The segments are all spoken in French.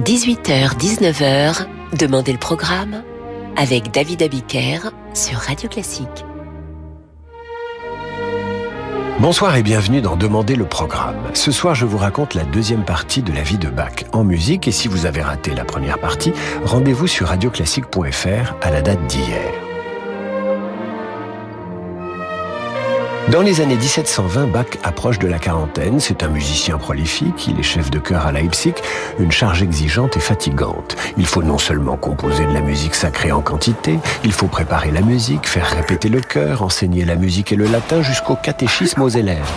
18h-19h, Demandez le programme avec David Abiker sur Radio Classique. Bonsoir et bienvenue dans Demandez le programme. Ce soir, je vous raconte la deuxième partie de la vie de Bach en musique et si vous avez raté la première partie, rendez-vous sur radioclassique.fr à la date d'hier. Dans les années 1720, Bach approche de la quarantaine. C'est un musicien prolifique. Il est chef de chœur à Leipzig. Une charge exigeante et fatigante. Il faut non seulement composer de la musique sacrée en quantité, il faut préparer la musique, faire répéter le chœur, enseigner la musique et le latin jusqu'au catéchisme aux élèves.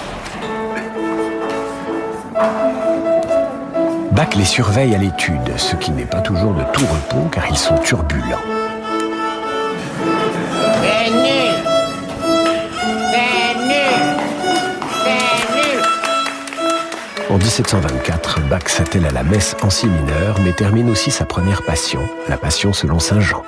Bach les surveille à l'étude, ce qui n'est pas toujours de tout repos car ils sont turbulents. 1724, Bach s'attelle à la messe en si mineur, mais termine aussi sa première passion, la passion selon Saint Jean.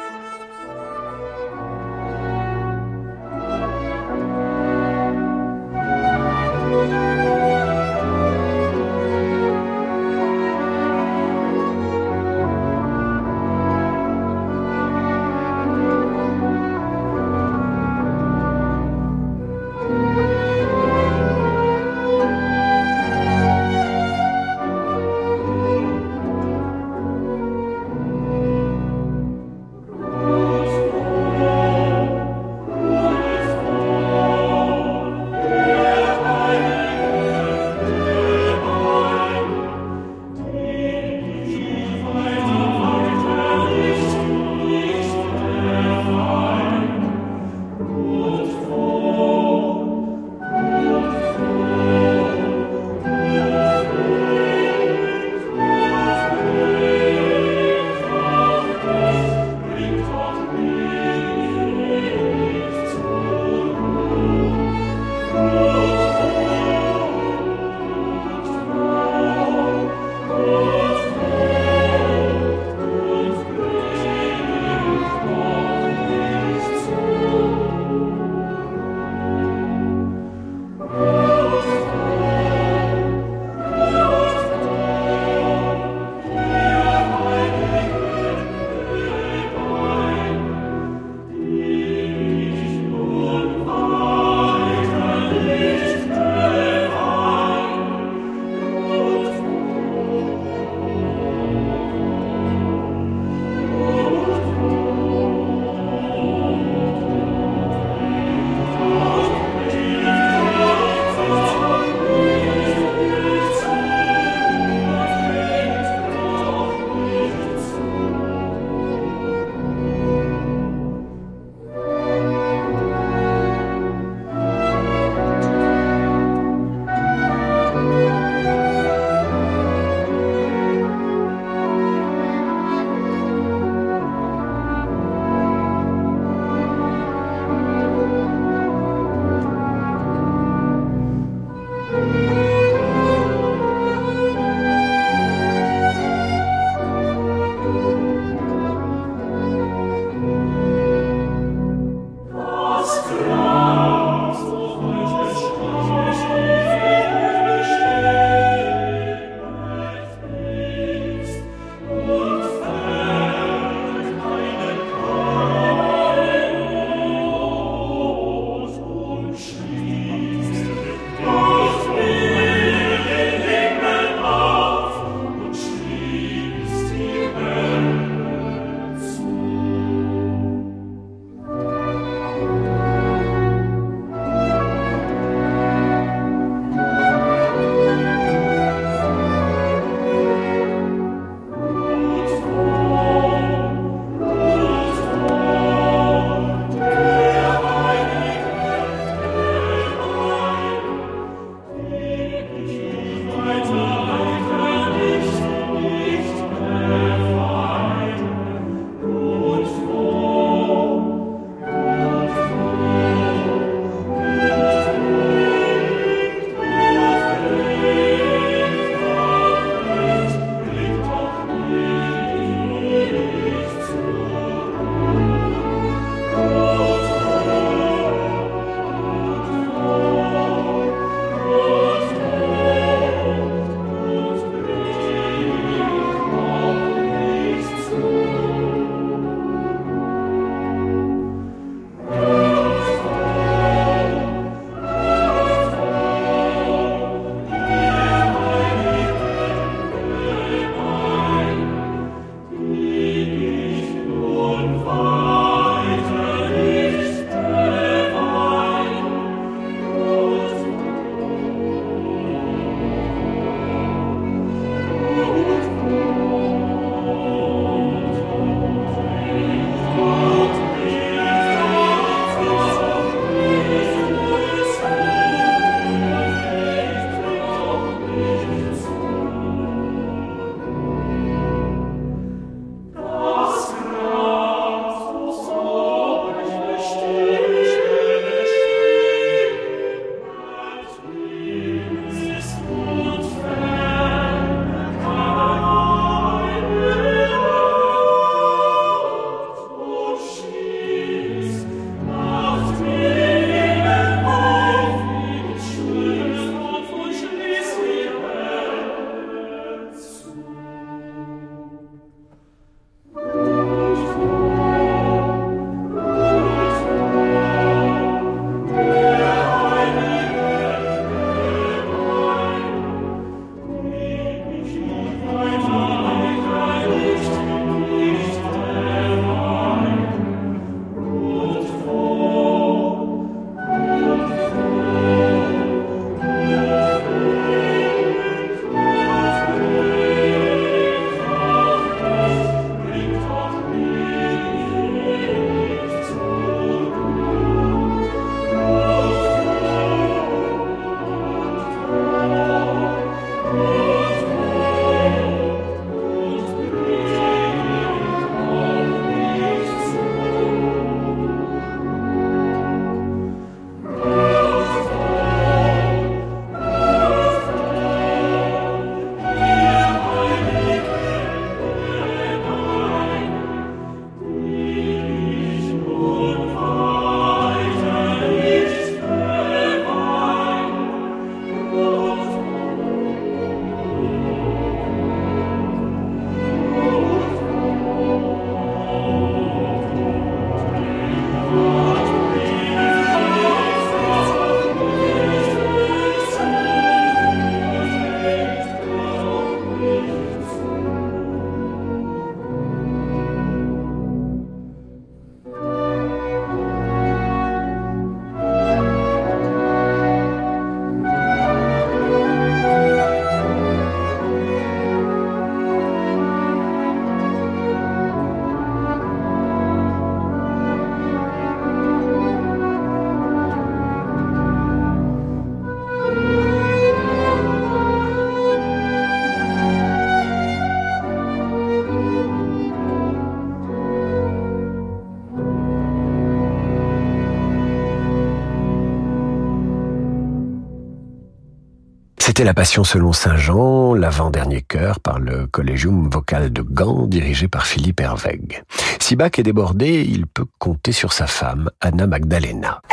C'était la Passion selon Saint Jean, l'avant-dernier chœur par le Collegium Vocal de Gand, dirigé par Philippe Hervègue. Si Bach est débordé, il peut compter sur sa femme, Anna Magdalena.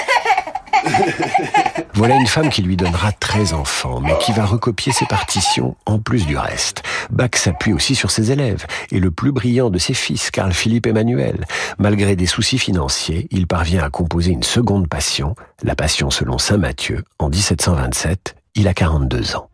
Voilà une femme qui lui donnera 13 enfants, mais qui va recopier ses partitions en plus du reste. Bach s'appuie aussi sur ses élèves, et le plus brillant de ses fils, Carl Philippe Emmanuel. Malgré des soucis financiers, il parvient à composer une seconde passion, la passion selon Saint Matthieu, en 1727. Il a 42 ans.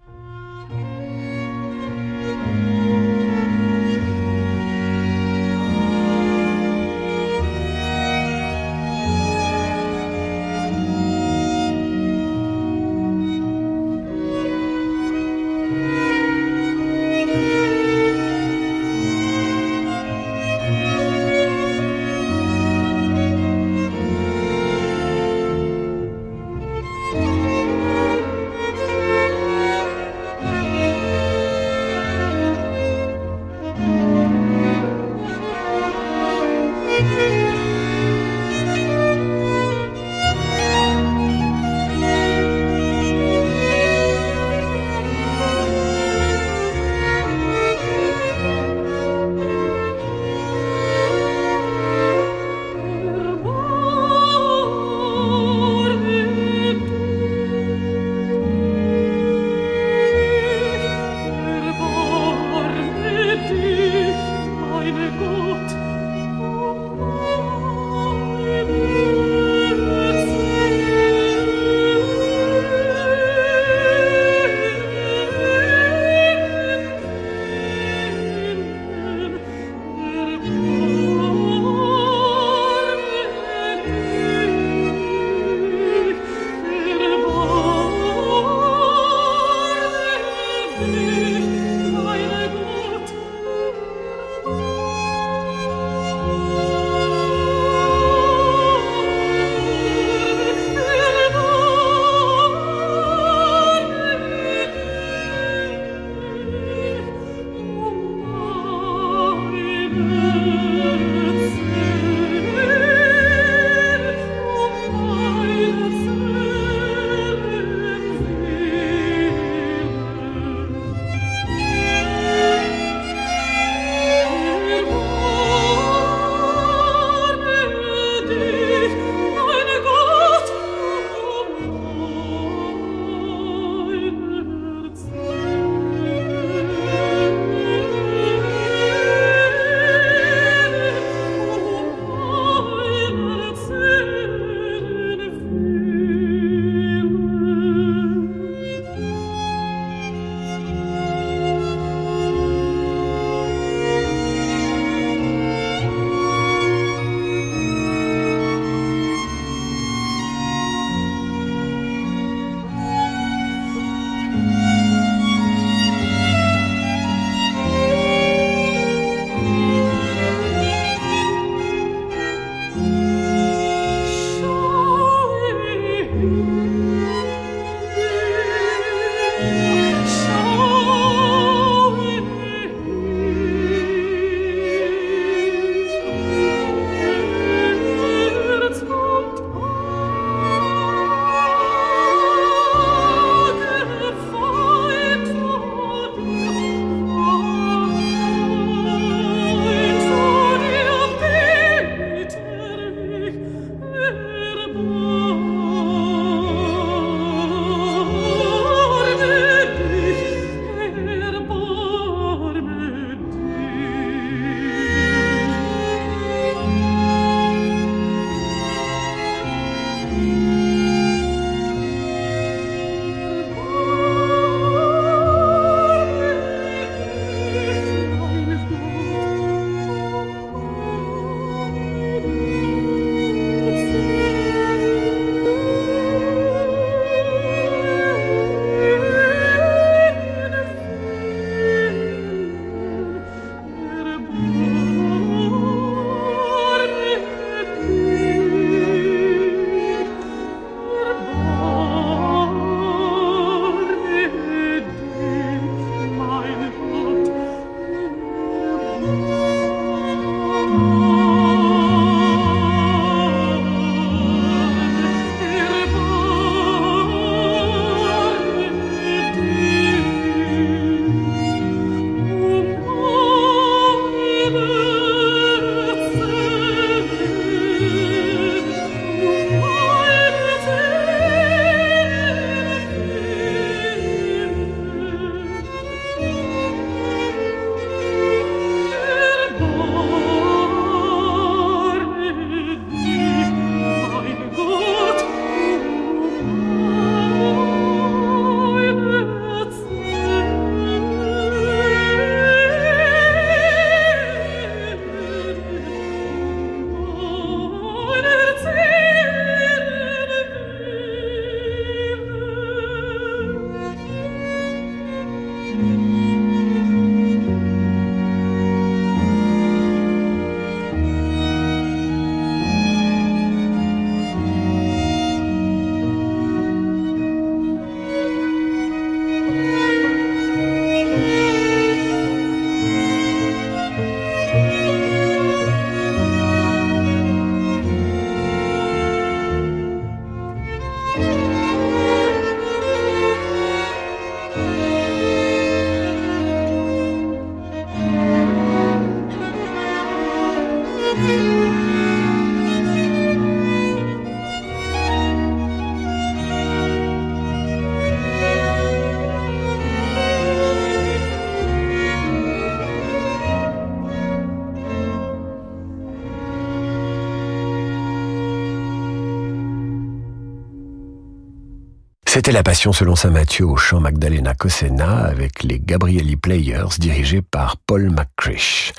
C'était la passion selon saint Mathieu au chant Magdalena Cosena avec les Gabrieli Players dirigés par Paul McCrish.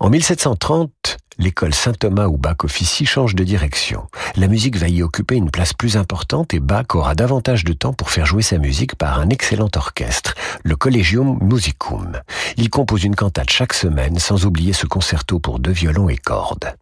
En 1730, l'école Saint-Thomas où Bach officie change de direction. La musique va y occuper une place plus importante et Bach aura davantage de temps pour faire jouer sa musique par un excellent orchestre, le Collegium Musicum. Il compose une cantate chaque semaine sans oublier ce concerto pour deux violons et cordes.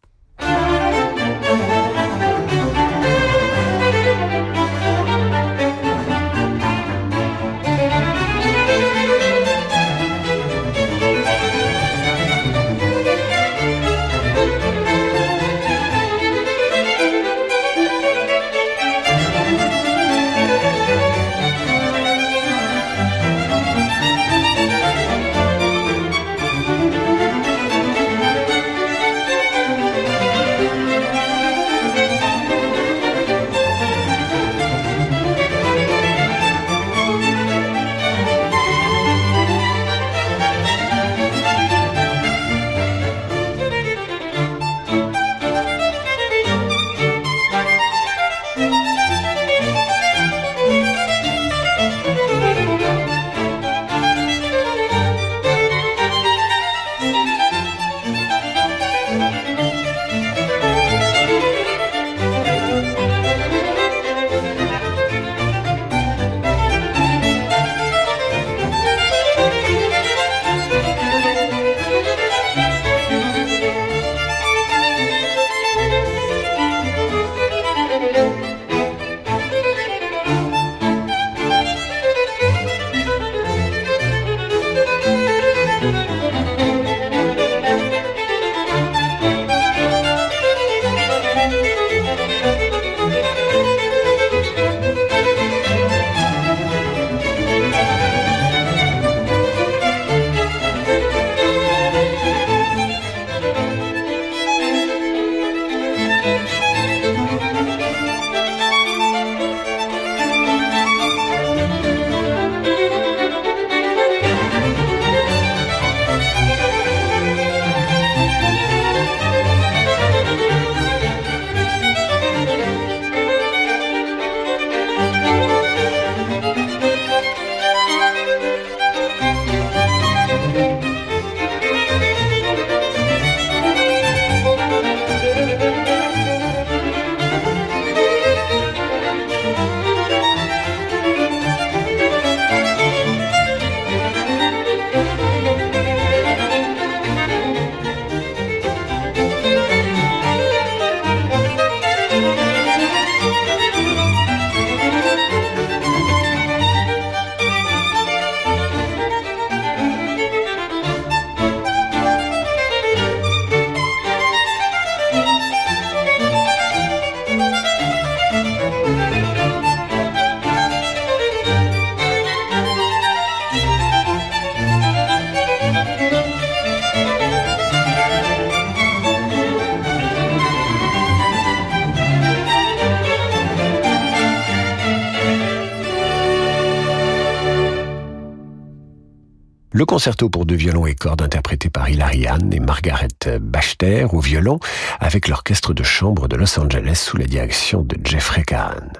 Concerto pour deux violons et cordes interprété par Hilary Hahn et Margaret Bachter au violon avec l'orchestre de chambre de Los Angeles sous la direction de Jeffrey Kahn.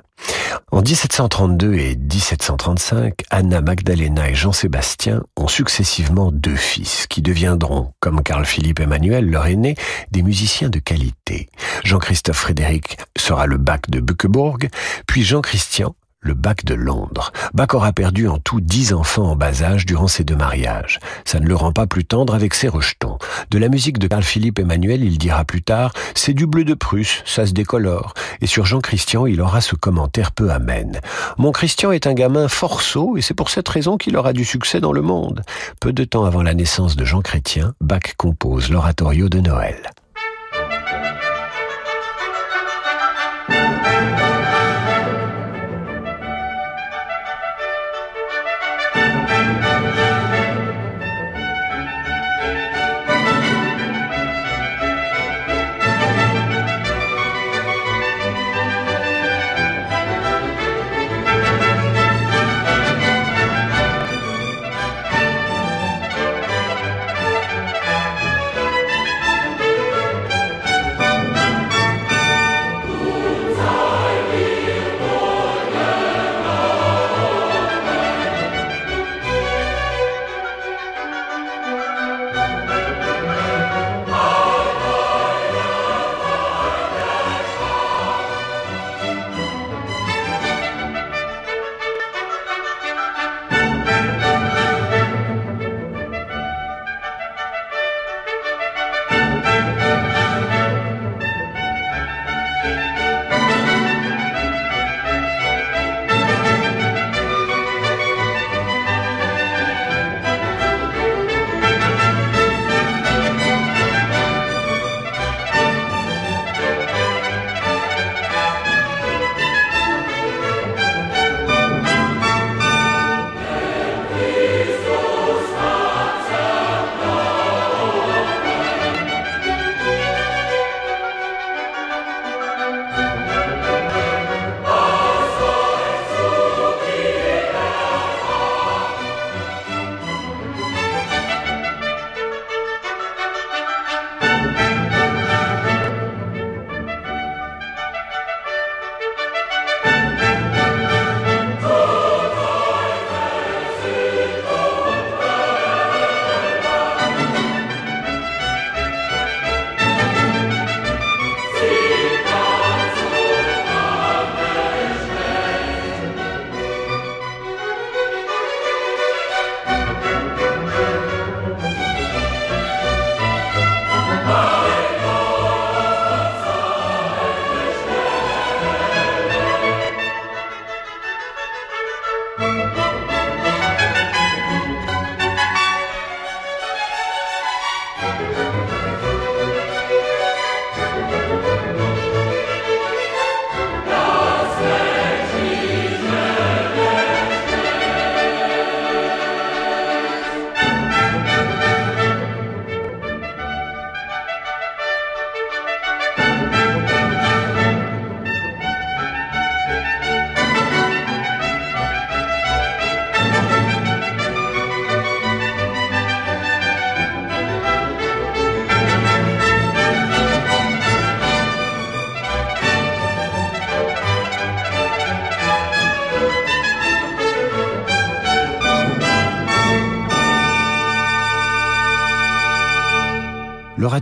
En 1732 et 1735, Anna Magdalena et Jean-Sébastien ont successivement deux fils qui deviendront, comme Carl-Philippe Emmanuel, leur aîné, des musiciens de qualité. Jean-Christophe Frédéric sera le bac de Buckeburg, puis Jean-Christian le bac de Londres. Bach aura perdu en tout dix enfants en bas âge durant ses deux mariages. Ça ne le rend pas plus tendre avec ses rejetons. De la musique de Carl-Philippe Emmanuel, il dira plus tard, c'est du bleu de Prusse, ça se décolore. Et sur Jean-Christian, il aura ce commentaire peu amène. Mon Christian est un gamin fort sot et c'est pour cette raison qu'il aura du succès dans le monde. Peu de temps avant la naissance de Jean Chrétien, Bach compose l'oratorio de Noël.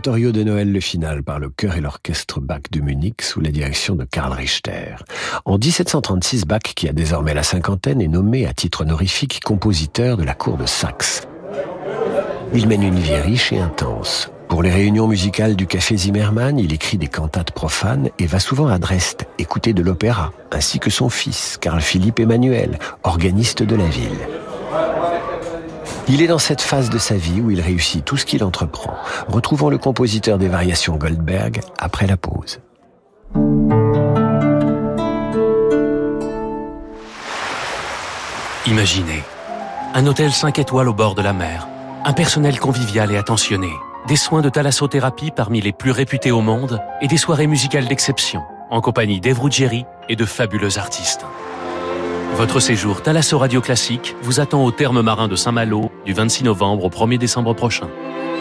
De Noël, le final, par le chœur et l'orchestre Bach de Munich sous la direction de Karl Richter. En 1736, Bach, qui a désormais la cinquantaine, est nommé à titre honorifique compositeur de la cour de Saxe. Il mène une vie riche et intense. Pour les réunions musicales du Café Zimmermann, il écrit des cantates profanes et va souvent à Dresde écouter de l'opéra, ainsi que son fils, Carl Philippe Emmanuel, organiste de la ville. Il est dans cette phase de sa vie où il réussit tout ce qu'il entreprend. Retrouvons le compositeur des variations Goldberg après la pause. Imaginez un hôtel 5 étoiles au bord de la mer, un personnel convivial et attentionné, des soins de thalassothérapie parmi les plus réputés au monde et des soirées musicales d'exception en compagnie d'Eve et de fabuleux artistes. Votre séjour Thalasso Radio Classique vous attend au terme marin de Saint-Malo du 26 novembre au 1er décembre prochain.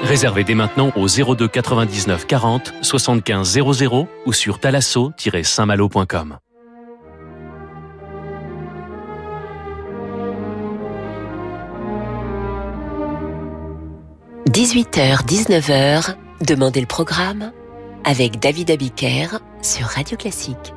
Réservez dès maintenant au 02 99 40 75 00 ou sur thalasso-saintmalo.com. 18h, 19h, Demandez le programme avec David Abiker sur Radio Classique.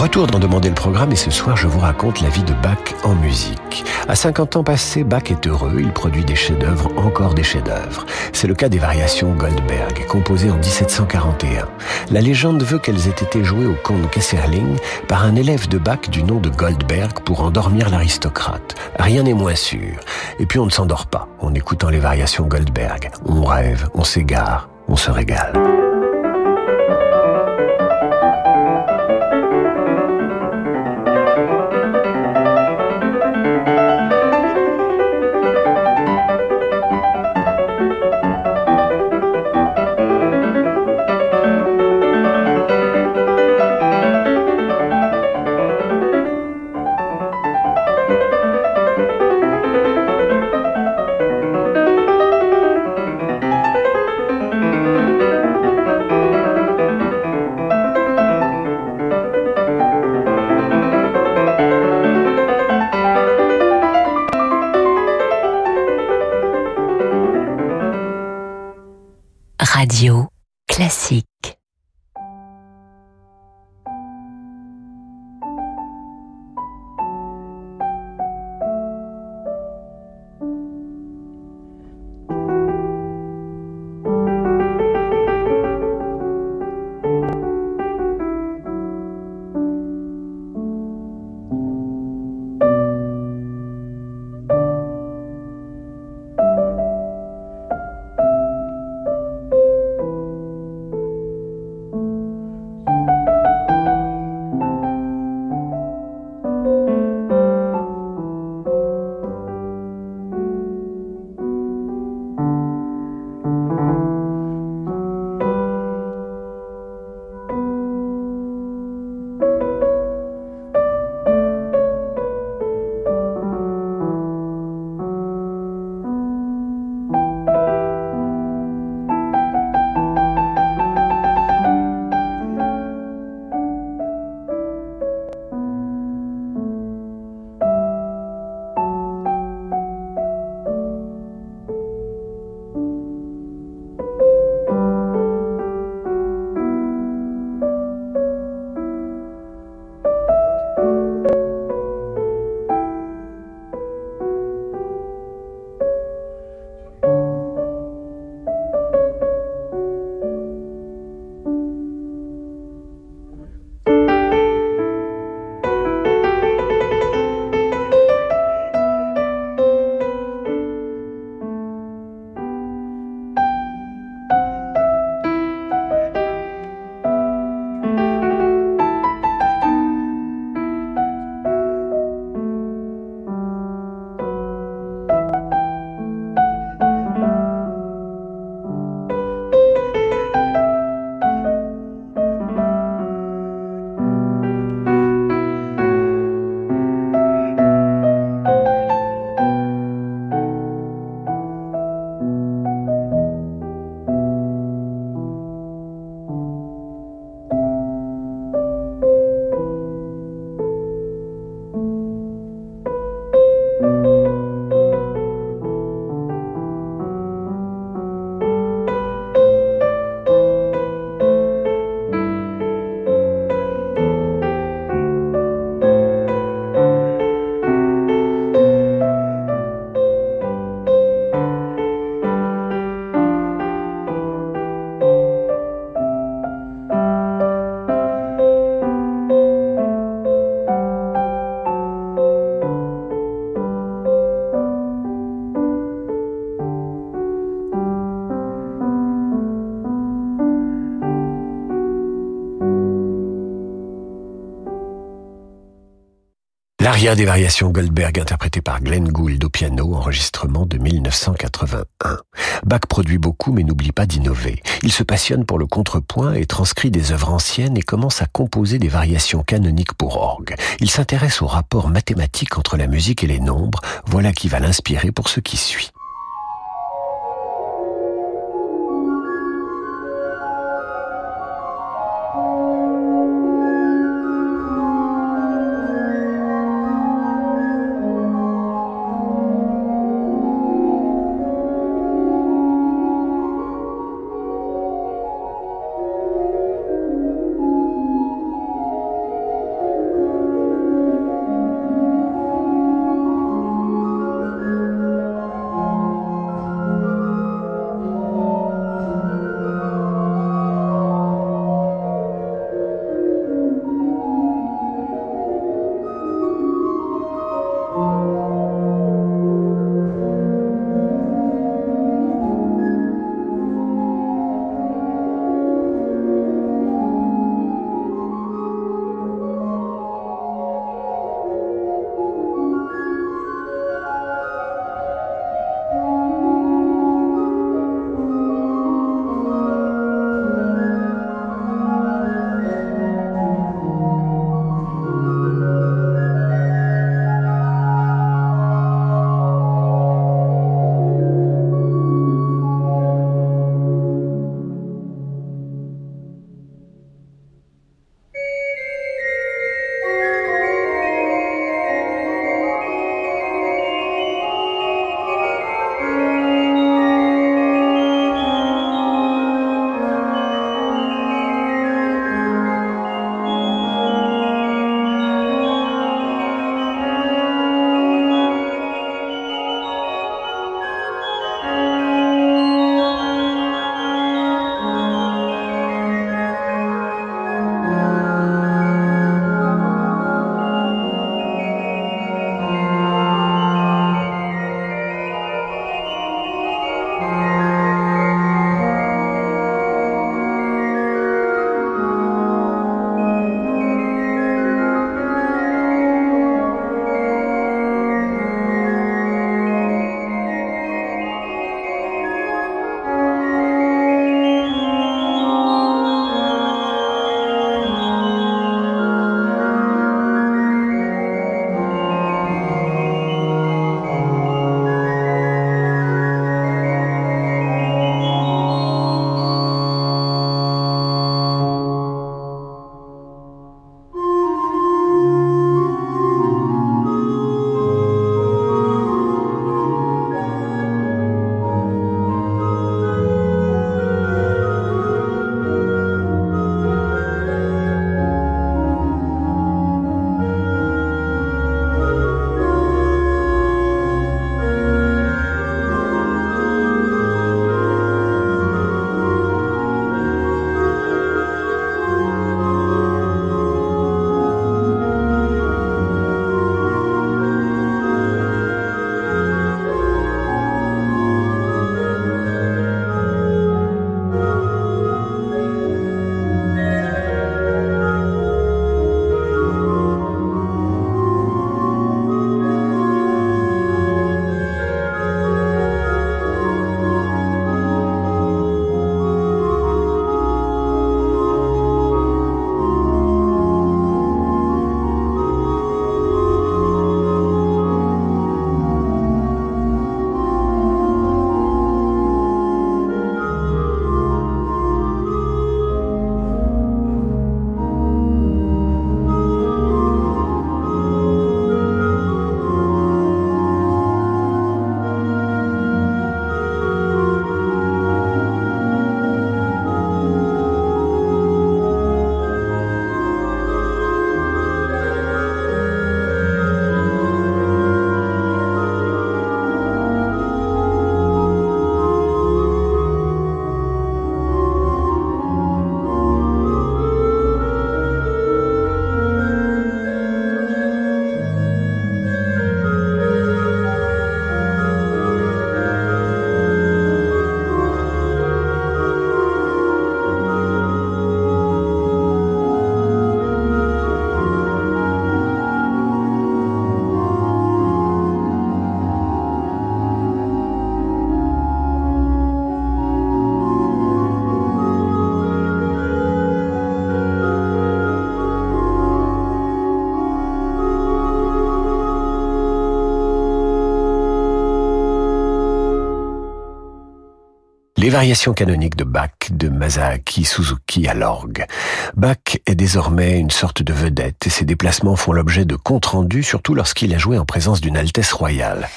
Retour d'en demander le programme et ce soir je vous raconte la vie de Bach en musique. À 50 ans passés, Bach est heureux, il produit des chefs-d'œuvre, encore des chefs-d'œuvre. C'est le cas des variations Goldberg, composées en 1741. La légende veut qu'elles aient été jouées au comte Kesserling par un élève de Bach du nom de Goldberg pour endormir l'aristocrate. Rien n'est moins sûr. Et puis on ne s'endort pas en écoutant les variations Goldberg. On rêve, on s'égare, on se régale. Radio classique. L'aria des variations Goldberg interprétée par Glenn Gould au piano, enregistrement de 1981. Bach produit beaucoup mais n'oublie pas d'innover. Il se passionne pour le contrepoint et transcrit des œuvres anciennes et commence à composer des variations canoniques pour orgue. Il s'intéresse au rapport mathématique entre la musique et les nombres, voilà qui va l'inspirer pour ce qui suit. Variations canoniques de Bach de Masaaki Suzuki à l'orgue. Bach est désormais une sorte de vedette et ses déplacements font l'objet de comptes rendus, surtout lorsqu'il a joué en présence d'une Altesse royale.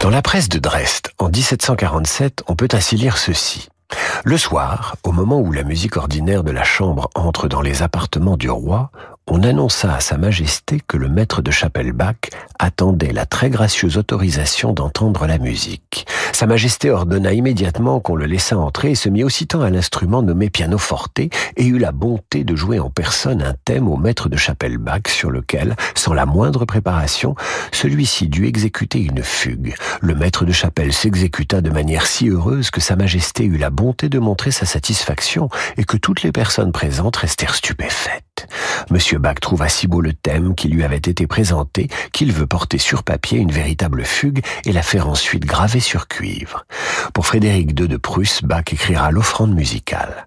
Dans la presse de Dresde, en 1747, on peut ainsi lire ceci. Le soir, au moment où la musique ordinaire de la chambre entre dans les appartements du roi, on annonça à Sa Majesté que le maître de chapelle Bach attendait la très gracieuse autorisation d'entendre la musique. Sa Majesté ordonna immédiatement qu'on le laissât entrer et se mit aussitôt à l'instrument nommé pianoforte et eut la bonté de jouer en personne un thème au maître de chapelle Bach sur lequel, sans la moindre préparation, celui-ci dut exécuter une fugue. Le maître de chapelle s'exécuta de manière si heureuse que Sa Majesté eut la bonté de montrer sa satisfaction et que toutes les personnes présentes restèrent stupéfaites. Monsieur Bach trouva si beau le thème qui lui avait été présenté qu'il veut porter sur papier une véritable fugue et la faire ensuite graver sur cuivre. Pour Frédéric II de Prusse, Bach écrira l'offrande musicale.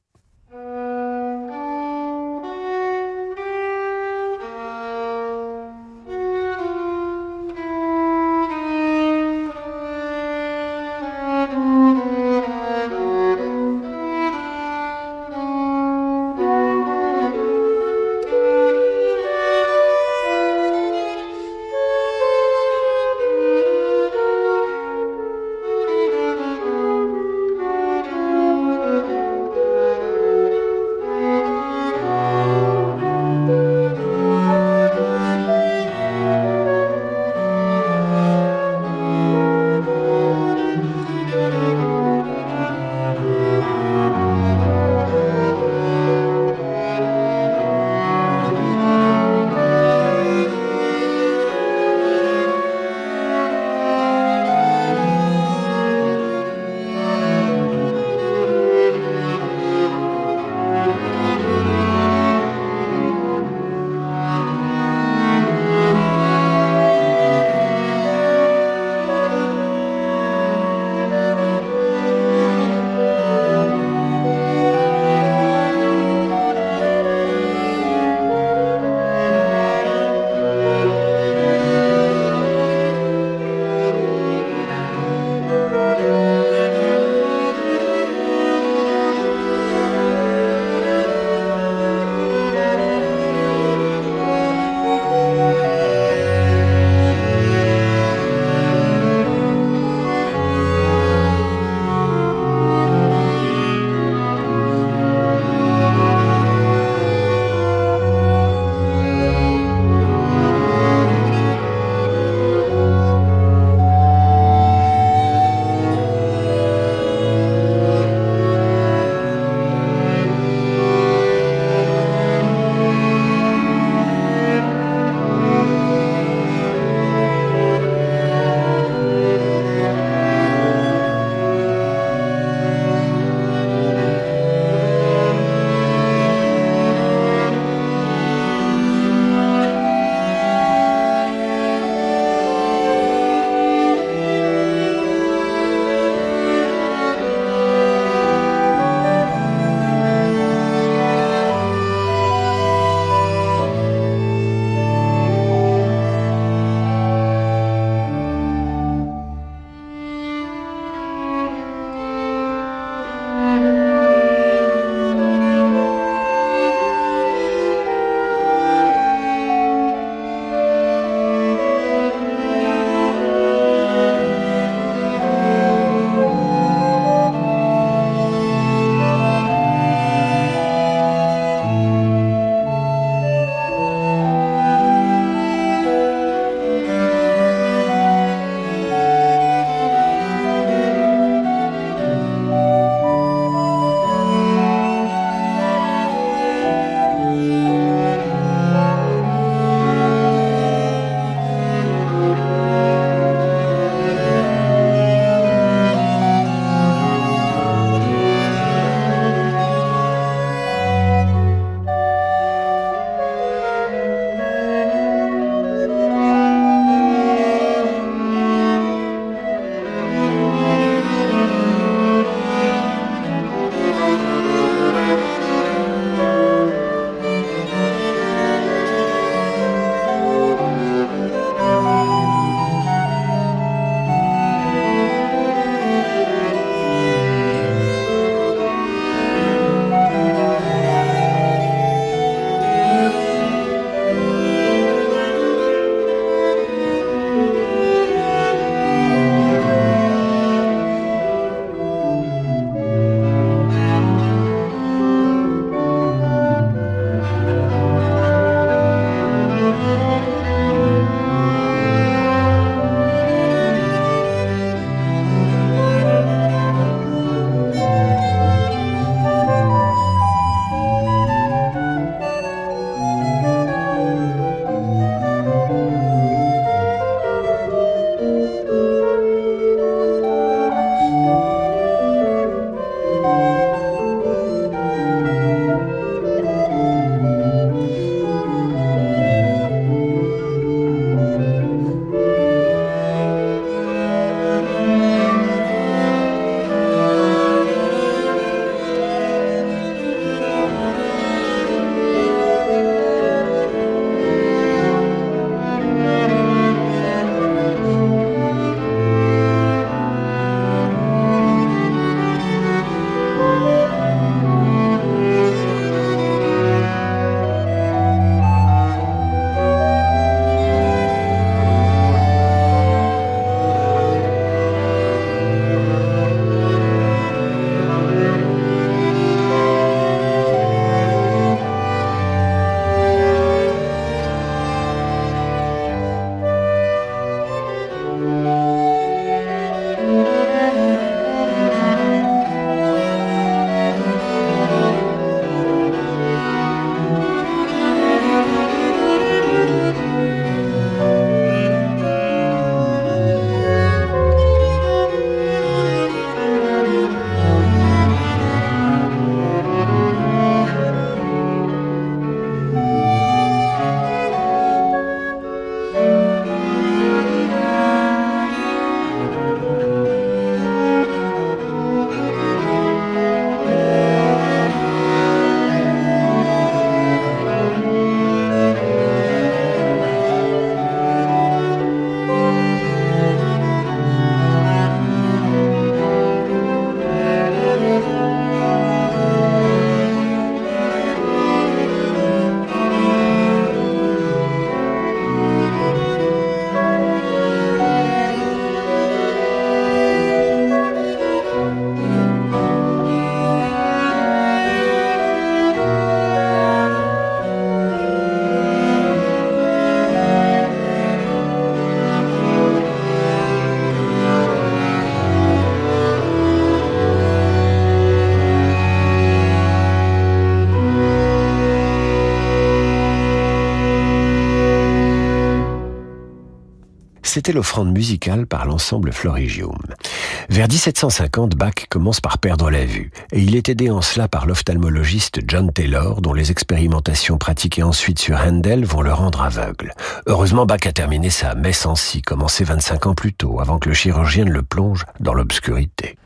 L'offrande musicale par l'ensemble Florigium. Vers 1750, Bach commence par perdre la vue, et il est aidé en cela par l'ophtalmologiste John Taylor, dont les expérimentations pratiquées ensuite sur Handel vont le rendre aveugle. Heureusement, Bach a terminé sa messe en si, commencée 25 ans plus tôt, avant que le chirurgien ne le plonge dans l'obscurité.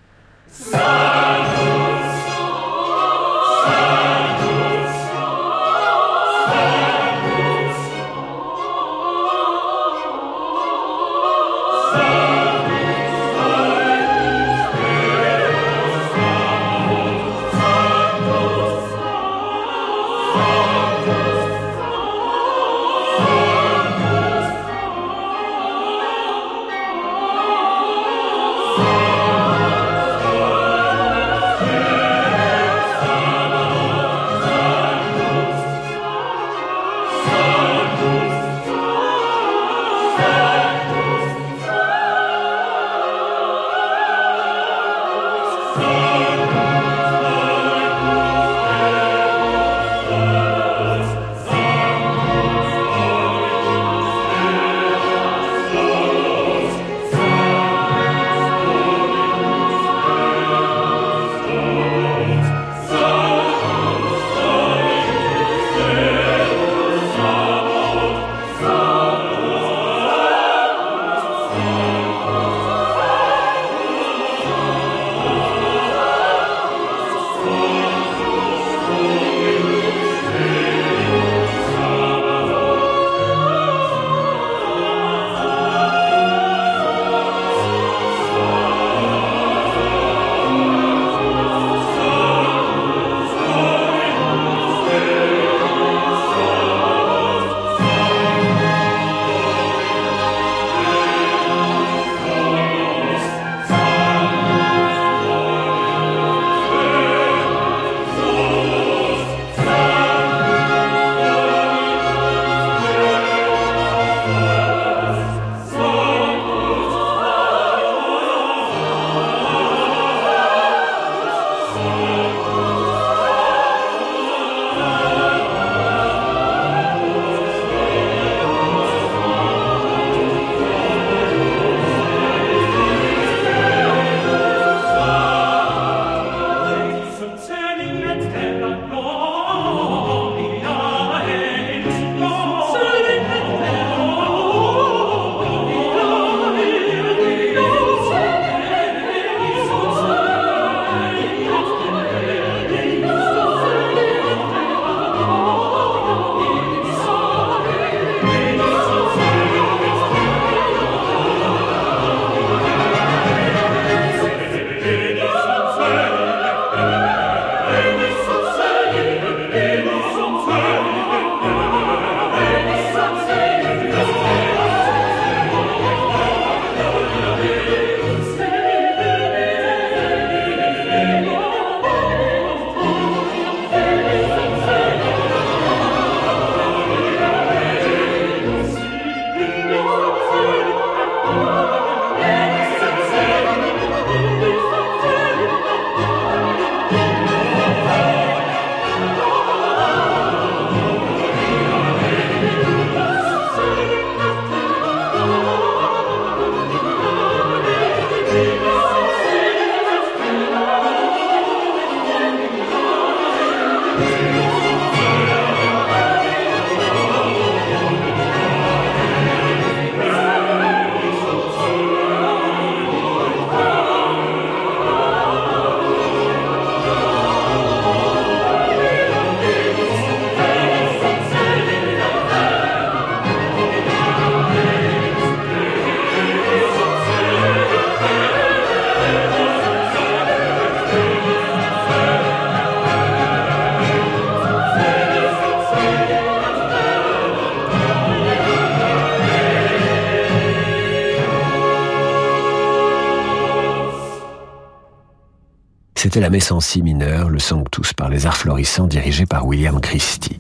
C'était la messe en si mineur, le Sanctus par les arts florissants dirigé par William Christie.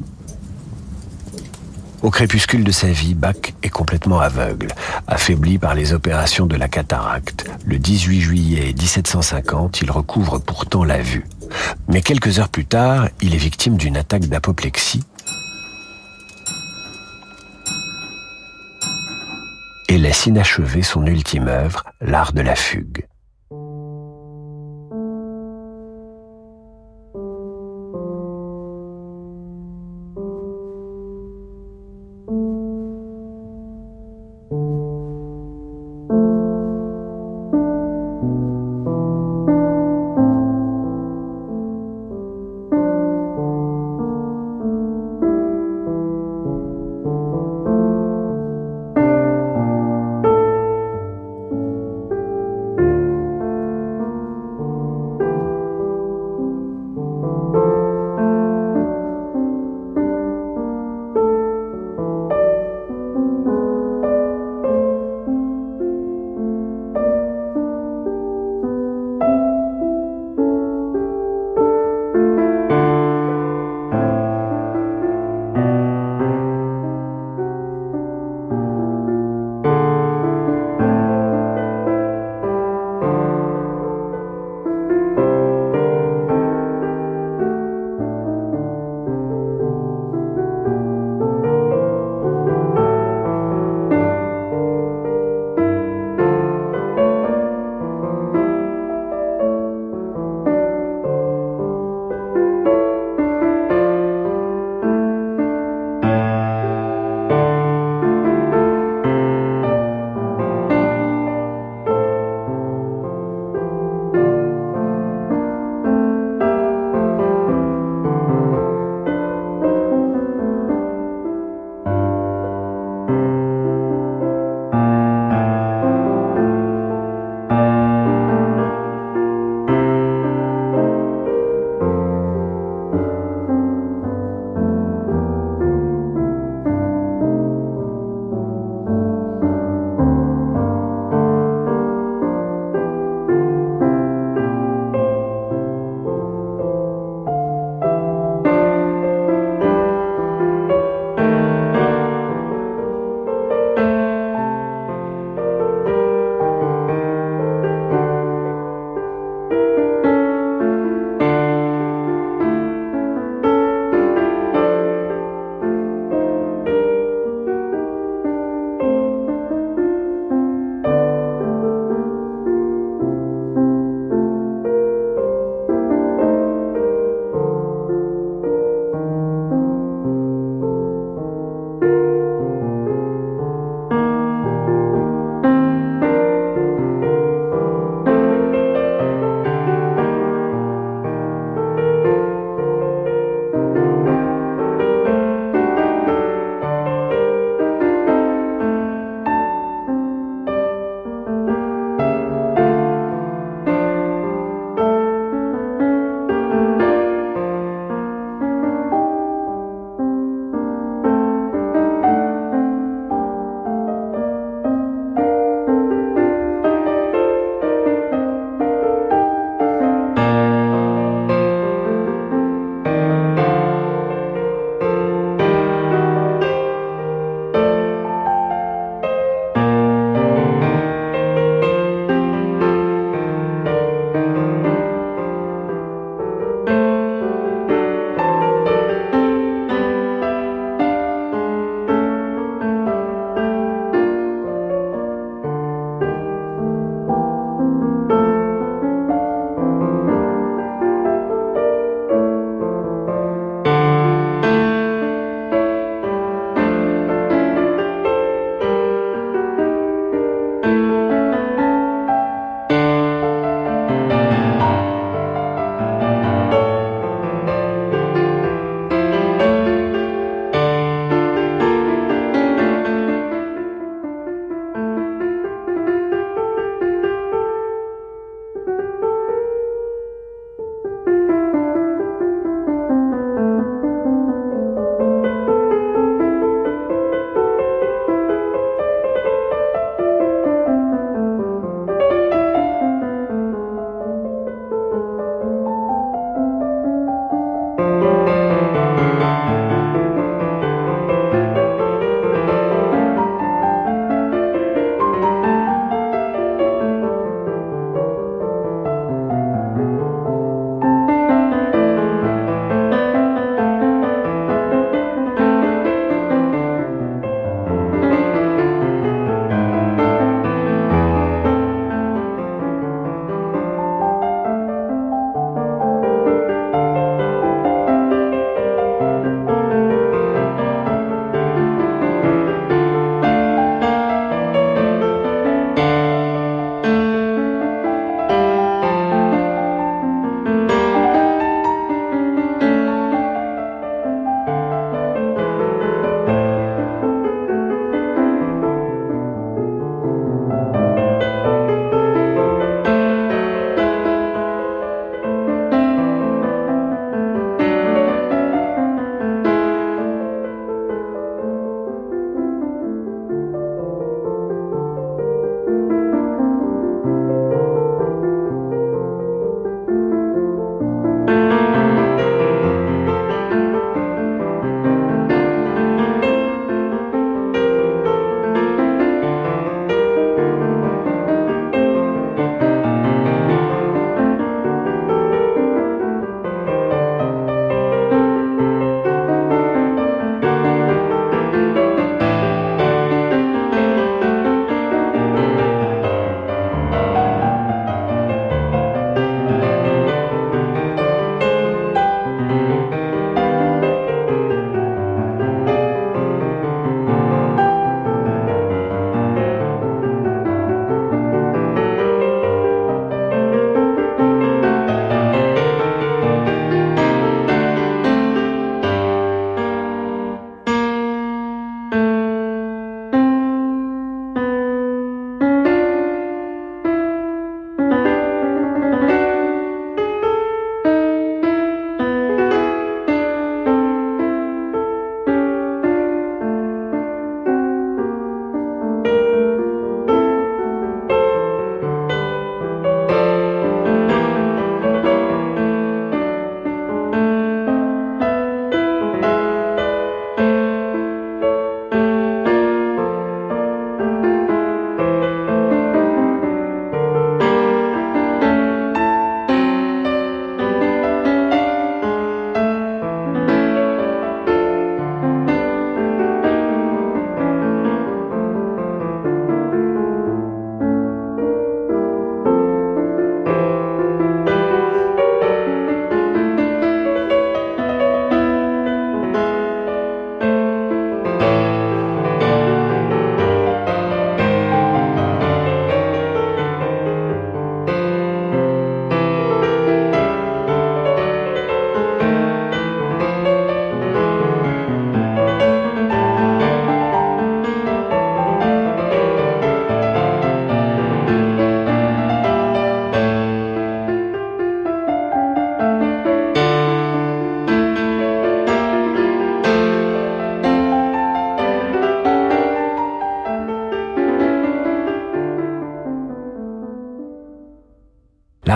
Au crépuscule de sa vie, Bach est complètement aveugle, affaibli par les opérations de la cataracte. Le 18 juillet 1750, il recouvre pourtant la vue. Mais quelques heures plus tard, il est victime d'une attaque d'apoplexie. Et laisse inachevé son ultime œuvre, l'art de la fugue.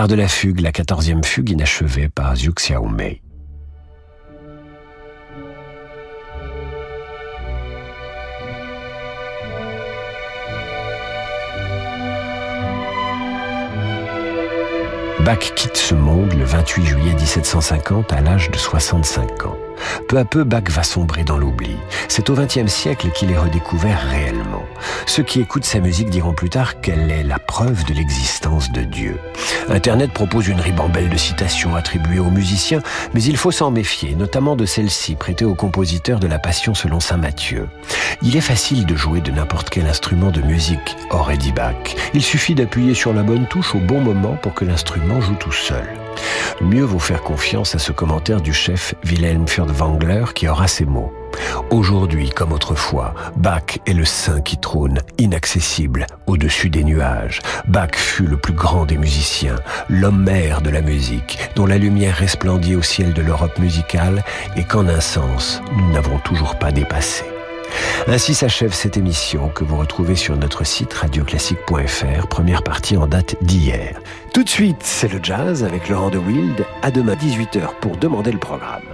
De la fugue, la quatorzième fugue inachevée par Zhu Xiaomei. Bach quitte ce monde le 28 juillet 1750 à l'âge de 65 ans. Peu à peu, Bach va sombrer dans l'oubli. C'est au XXe siècle qu'il est redécouvert réellement. Ceux qui écoutent sa musique diront plus tard qu'elle est la preuve de l'existence de Dieu. Internet propose une ribambelle de citations attribuées aux musiciens, mais il faut s'en méfier, notamment de celle-ci prêtée au compositeur de la Passion selon saint Matthieu. Il est facile de jouer de n'importe quel instrument de musique, aurait dit Bach. Il suffit d'appuyer sur la bonne touche au bon moment pour que l'instrument joue tout seul. Mieux vaut faire confiance à ce commentaire du chef Wilhelm Furtwängler qui aura ces mots. Aujourd'hui, comme autrefois, Bach est le saint qui trône, inaccessible, au-dessus des nuages. Bach fut le plus grand des musiciens, l'homme mère de la musique, dont la lumière resplendit au ciel de l'Europe musicale et qu'en un sens, nous n'avons toujours pas dépassé. Ainsi s'achève cette émission que vous retrouvez sur notre site radioclassique.fr, première partie en date d'hier. Tout de suite, c'est le jazz avec Laurent de Wild. À demain 18h pour demander le programme.